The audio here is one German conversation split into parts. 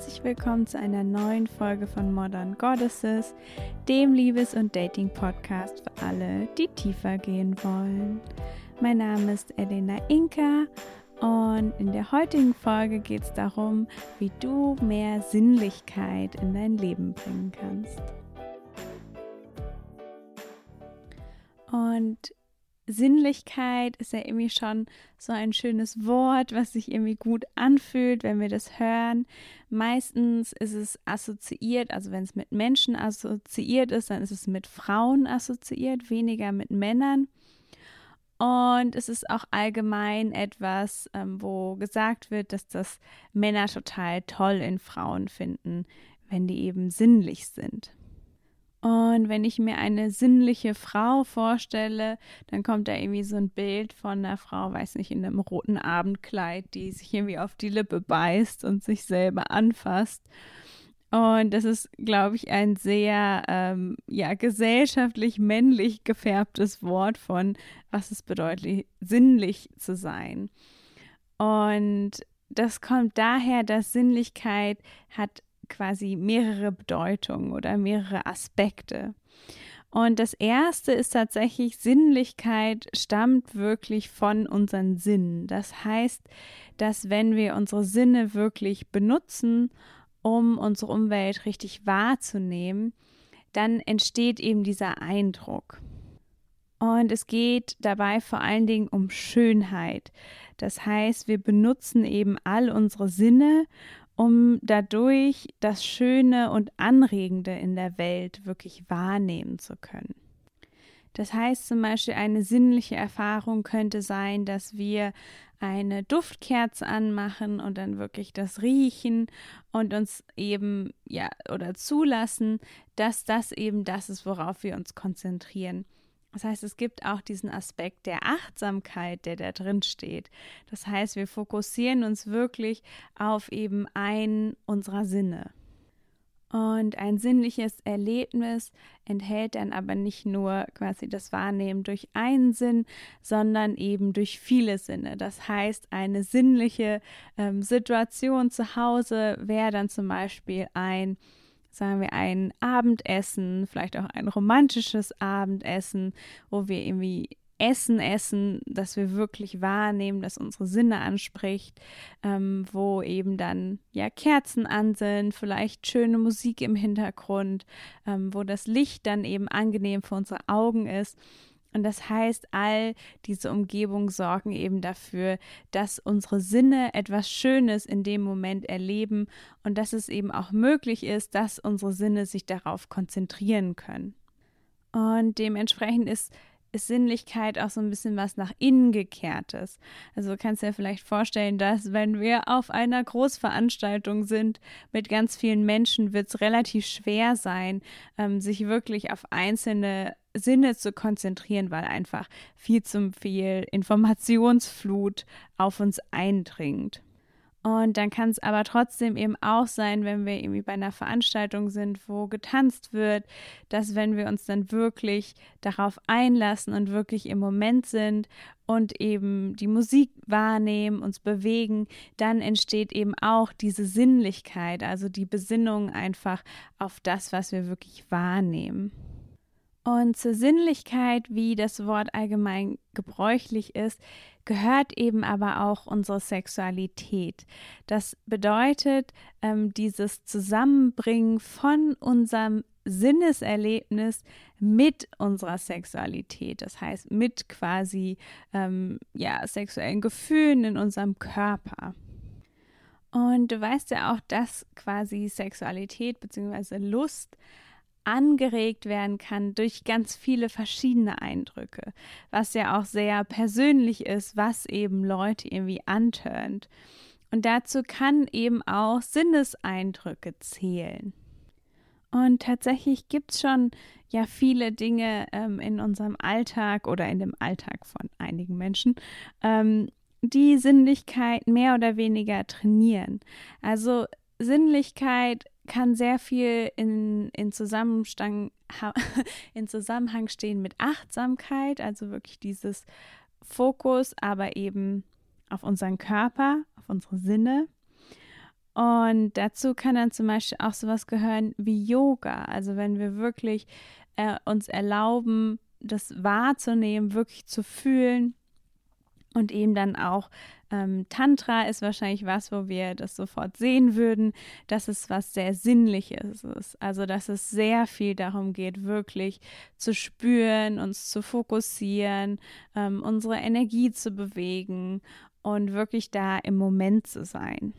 herzlich willkommen zu einer neuen Folge von Modern Goddesses, dem Liebes- und Dating-Podcast für alle, die tiefer gehen wollen. Mein Name ist Elena Inka und in der heutigen Folge geht es darum, wie du mehr Sinnlichkeit in dein Leben bringen kannst. Und Sinnlichkeit ist ja irgendwie schon so ein schönes Wort, was sich irgendwie gut anfühlt, wenn wir das hören. Meistens ist es assoziiert, also wenn es mit Menschen assoziiert ist, dann ist es mit Frauen assoziiert, weniger mit Männern. Und es ist auch allgemein etwas, ähm, wo gesagt wird, dass das Männer total toll in Frauen finden, wenn die eben sinnlich sind. Und wenn ich mir eine sinnliche Frau vorstelle, dann kommt da irgendwie so ein Bild von einer Frau, weiß nicht, in einem roten Abendkleid, die sich irgendwie auf die Lippe beißt und sich selber anfasst. Und das ist, glaube ich, ein sehr ähm, ja, gesellschaftlich männlich gefärbtes Wort von, was es bedeutet, sinnlich zu sein. Und das kommt daher, dass Sinnlichkeit hat quasi mehrere Bedeutungen oder mehrere Aspekte. Und das erste ist tatsächlich, Sinnlichkeit stammt wirklich von unseren Sinnen. Das heißt, dass wenn wir unsere Sinne wirklich benutzen, um unsere Umwelt richtig wahrzunehmen, dann entsteht eben dieser Eindruck. Und es geht dabei vor allen Dingen um Schönheit. Das heißt, wir benutzen eben all unsere Sinne, um dadurch das Schöne und Anregende in der Welt wirklich wahrnehmen zu können. Das heißt zum Beispiel, eine sinnliche Erfahrung könnte sein, dass wir eine Duftkerze anmachen und dann wirklich das riechen und uns eben, ja, oder zulassen, dass das eben das ist, worauf wir uns konzentrieren. Das heißt, es gibt auch diesen Aspekt der Achtsamkeit, der da drin steht. Das heißt, wir fokussieren uns wirklich auf eben einen unserer Sinne. Und ein sinnliches Erlebnis enthält dann aber nicht nur quasi das Wahrnehmen durch einen Sinn, sondern eben durch viele Sinne. Das heißt, eine sinnliche ähm, Situation zu Hause wäre dann zum Beispiel ein sagen wir, ein Abendessen, vielleicht auch ein romantisches Abendessen, wo wir irgendwie Essen essen, das wir wirklich wahrnehmen, das unsere Sinne anspricht, ähm, wo eben dann ja Kerzen an sind, vielleicht schöne Musik im Hintergrund, ähm, wo das Licht dann eben angenehm für unsere Augen ist und das heißt, all diese Umgebungen sorgen eben dafür, dass unsere Sinne etwas Schönes in dem Moment erleben und dass es eben auch möglich ist, dass unsere Sinne sich darauf konzentrieren können. Und dementsprechend ist ist Sinnlichkeit auch so ein bisschen was nach innen gekehrtes. Also du kannst dir vielleicht vorstellen, dass wenn wir auf einer Großveranstaltung sind mit ganz vielen Menschen, wird es relativ schwer sein, ähm, sich wirklich auf einzelne Sinne zu konzentrieren, weil einfach viel zu viel Informationsflut auf uns eindringt. Und dann kann es aber trotzdem eben auch sein, wenn wir irgendwie bei einer Veranstaltung sind, wo getanzt wird, dass wenn wir uns dann wirklich darauf einlassen und wirklich im Moment sind und eben die Musik wahrnehmen, uns bewegen, dann entsteht eben auch diese Sinnlichkeit, also die Besinnung einfach auf das, was wir wirklich wahrnehmen. Und zur Sinnlichkeit, wie das Wort allgemein gebräuchlich ist, gehört eben aber auch unsere Sexualität. Das bedeutet ähm, dieses Zusammenbringen von unserem Sinneserlebnis mit unserer Sexualität, das heißt mit quasi ähm, ja sexuellen Gefühlen in unserem Körper. Und du weißt ja auch, dass quasi Sexualität bzw. Lust angeregt werden kann durch ganz viele verschiedene Eindrücke, was ja auch sehr persönlich ist, was eben Leute irgendwie antörnt. Und dazu kann eben auch Sinneseindrücke zählen. Und tatsächlich gibt es schon ja viele Dinge ähm, in unserem Alltag oder in dem Alltag von einigen Menschen, ähm, die Sinnlichkeit mehr oder weniger trainieren. Also Sinnlichkeit kann sehr viel in, in, Zusammenhang, in Zusammenhang stehen mit Achtsamkeit, also wirklich dieses Fokus, aber eben auf unseren Körper, auf unsere Sinne. Und dazu kann dann zum Beispiel auch sowas gehören wie Yoga. Also wenn wir wirklich äh, uns erlauben, das wahrzunehmen, wirklich zu fühlen und eben dann auch ähm, Tantra ist wahrscheinlich was, wo wir das sofort sehen würden, dass es was sehr Sinnliches ist. Also, dass es sehr viel darum geht, wirklich zu spüren, uns zu fokussieren, ähm, unsere Energie zu bewegen und wirklich da im Moment zu sein.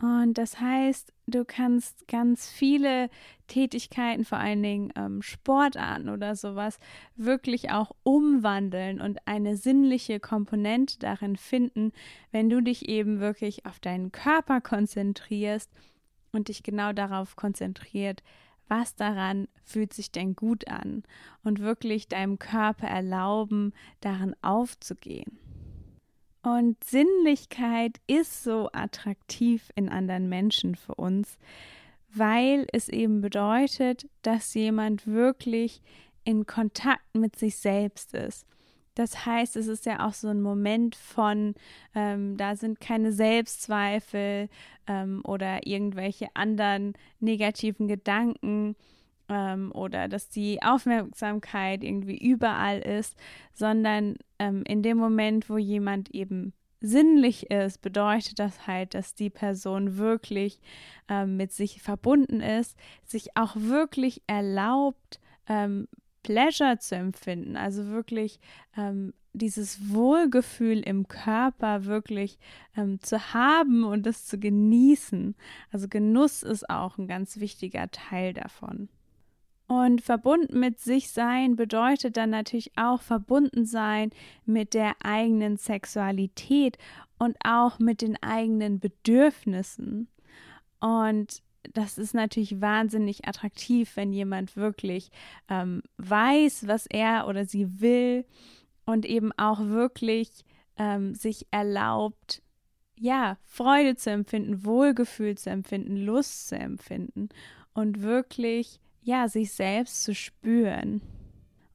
Und das heißt, du kannst ganz viele Tätigkeiten, vor allen Dingen ähm, Sportarten oder sowas, wirklich auch umwandeln und eine sinnliche Komponente darin finden, wenn du dich eben wirklich auf deinen Körper konzentrierst und dich genau darauf konzentriert, was daran fühlt sich denn gut an und wirklich deinem Körper erlauben, darin aufzugehen. Und Sinnlichkeit ist so attraktiv in anderen Menschen für uns, weil es eben bedeutet, dass jemand wirklich in Kontakt mit sich selbst ist. Das heißt, es ist ja auch so ein Moment von, ähm, da sind keine Selbstzweifel ähm, oder irgendwelche anderen negativen Gedanken, ähm, oder dass die Aufmerksamkeit irgendwie überall ist, sondern ähm, in dem Moment, wo jemand eben sinnlich ist, bedeutet das halt, dass die Person wirklich ähm, mit sich verbunden ist, sich auch wirklich erlaubt, ähm, Pleasure zu empfinden, also wirklich ähm, dieses Wohlgefühl im Körper wirklich ähm, zu haben und das zu genießen. Also Genuss ist auch ein ganz wichtiger Teil davon. Und verbunden mit sich sein bedeutet dann natürlich auch verbunden sein mit der eigenen Sexualität und auch mit den eigenen Bedürfnissen. Und das ist natürlich wahnsinnig attraktiv, wenn jemand wirklich ähm, weiß, was er oder sie will und eben auch wirklich ähm, sich erlaubt, ja, Freude zu empfinden, Wohlgefühl zu empfinden, Lust zu empfinden und wirklich ja, sich selbst zu spüren.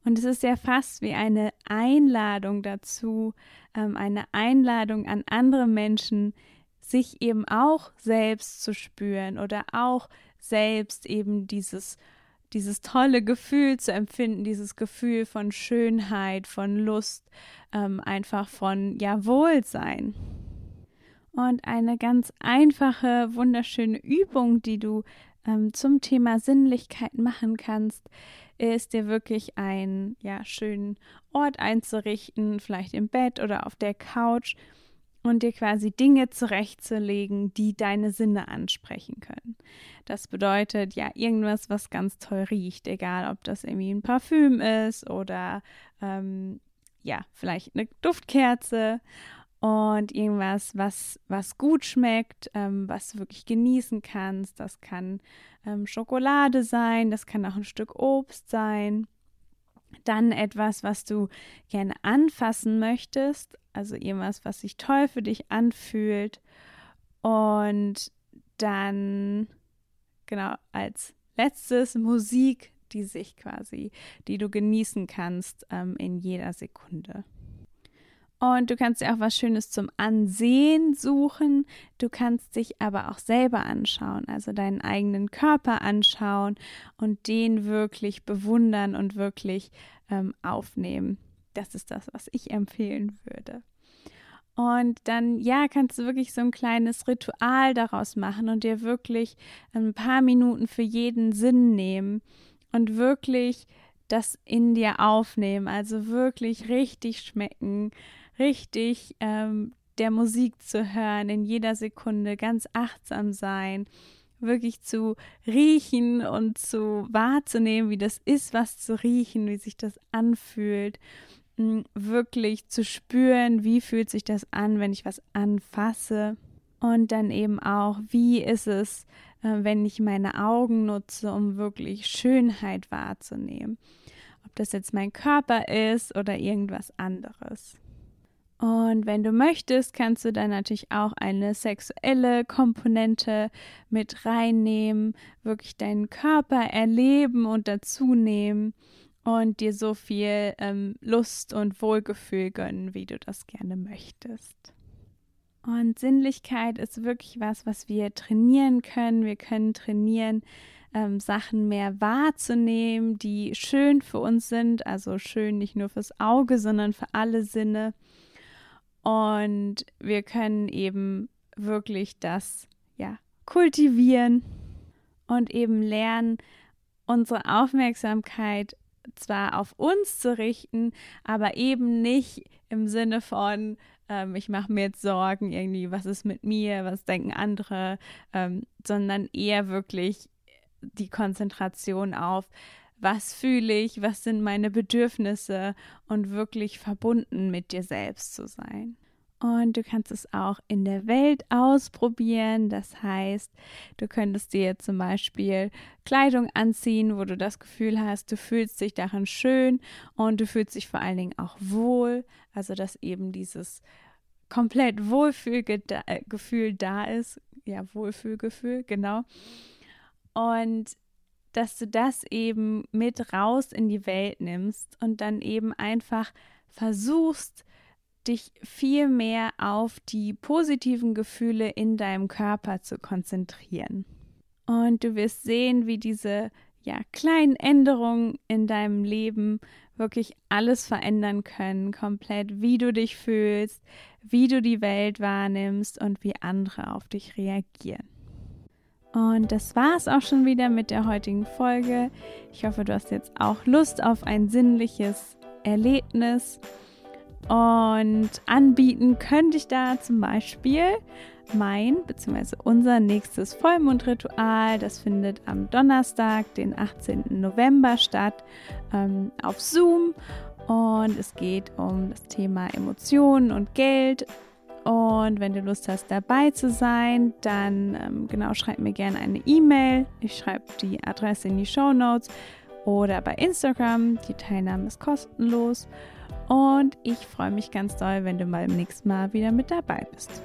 Und es ist ja fast wie eine Einladung dazu, ähm, eine Einladung an andere Menschen, sich eben auch selbst zu spüren oder auch selbst eben dieses, dieses tolle Gefühl zu empfinden, dieses Gefühl von Schönheit, von Lust, ähm, einfach von ja Wohlsein. Und eine ganz einfache, wunderschöne Übung, die du ähm, zum Thema Sinnlichkeit machen kannst, ist dir wirklich einen ja, schönen Ort einzurichten, vielleicht im Bett oder auf der Couch und dir quasi Dinge zurechtzulegen, die deine Sinne ansprechen können. Das bedeutet ja irgendwas, was ganz toll riecht, egal ob das irgendwie ein Parfüm ist oder ähm, ja, vielleicht eine Duftkerze und irgendwas, was, was gut schmeckt, ähm, was du wirklich genießen kannst. Das kann ähm, Schokolade sein, das kann auch ein Stück Obst sein. Dann etwas, was du gerne anfassen möchtest, also irgendwas, was sich toll für dich anfühlt. Und dann, genau, als letztes Musik, die sich quasi, die du genießen kannst ähm, in jeder Sekunde. Und du kannst dir auch was Schönes zum Ansehen suchen. Du kannst dich aber auch selber anschauen, also deinen eigenen Körper anschauen und den wirklich bewundern und wirklich ähm, aufnehmen. Das ist das, was ich empfehlen würde. Und dann, ja, kannst du wirklich so ein kleines Ritual daraus machen und dir wirklich ein paar Minuten für jeden Sinn nehmen und wirklich das in dir aufnehmen. Also wirklich richtig schmecken, richtig ähm, der Musik zu hören, in jeder Sekunde ganz achtsam sein, wirklich zu riechen und zu wahrzunehmen, wie das ist, was zu riechen, wie sich das anfühlt, wirklich zu spüren, wie fühlt sich das an, wenn ich was anfasse und dann eben auch, wie ist es, äh, wenn ich meine Augen nutze, um wirklich Schönheit wahrzunehmen. Ob das jetzt mein Körper ist oder irgendwas anderes. Und wenn du möchtest, kannst du dann natürlich auch eine sexuelle Komponente mit reinnehmen, wirklich deinen Körper erleben und dazu nehmen und dir so viel ähm, Lust und Wohlgefühl gönnen, wie du das gerne möchtest. Und Sinnlichkeit ist wirklich was, was wir trainieren können. Wir können trainieren, ähm, Sachen mehr wahrzunehmen, die schön für uns sind. Also schön nicht nur fürs Auge, sondern für alle Sinne. Und wir können eben wirklich das ja kultivieren und eben lernen, unsere Aufmerksamkeit zwar auf uns zu richten, aber eben nicht im Sinne von, ähm, ich mache mir jetzt Sorgen irgendwie, was ist mit mir, was denken andere, ähm, sondern eher wirklich die Konzentration auf, was fühle ich, was sind meine Bedürfnisse und wirklich verbunden mit dir selbst zu sein. Und du kannst es auch in der Welt ausprobieren. Das heißt, du könntest dir zum Beispiel Kleidung anziehen, wo du das Gefühl hast, du fühlst dich darin schön und du fühlst dich vor allen Dingen auch wohl. Also, dass eben dieses komplett Wohlfühlgefühl da ist. Ja, Wohlfühlgefühl, genau. Und dass du das eben mit raus in die Welt nimmst und dann eben einfach versuchst, dich viel mehr auf die positiven Gefühle in deinem Körper zu konzentrieren. Und du wirst sehen, wie diese ja, kleinen Änderungen in deinem Leben wirklich alles verändern können, komplett, wie du dich fühlst, wie du die Welt wahrnimmst und wie andere auf dich reagieren. Und das war es auch schon wieder mit der heutigen Folge. Ich hoffe, du hast jetzt auch Lust auf ein sinnliches Erlebnis. Und anbieten könnte ich da zum Beispiel mein bzw. unser nächstes Vollmondritual. Das findet am Donnerstag, den 18. November statt, ähm, auf Zoom. Und es geht um das Thema Emotionen und Geld. Und wenn du Lust hast, dabei zu sein, dann ähm, genau schreib mir gerne eine E-Mail. Ich schreibe die Adresse in die Show Notes oder bei Instagram. Die Teilnahme ist kostenlos. Und ich freue mich ganz doll, wenn du mal beim nächsten Mal wieder mit dabei bist.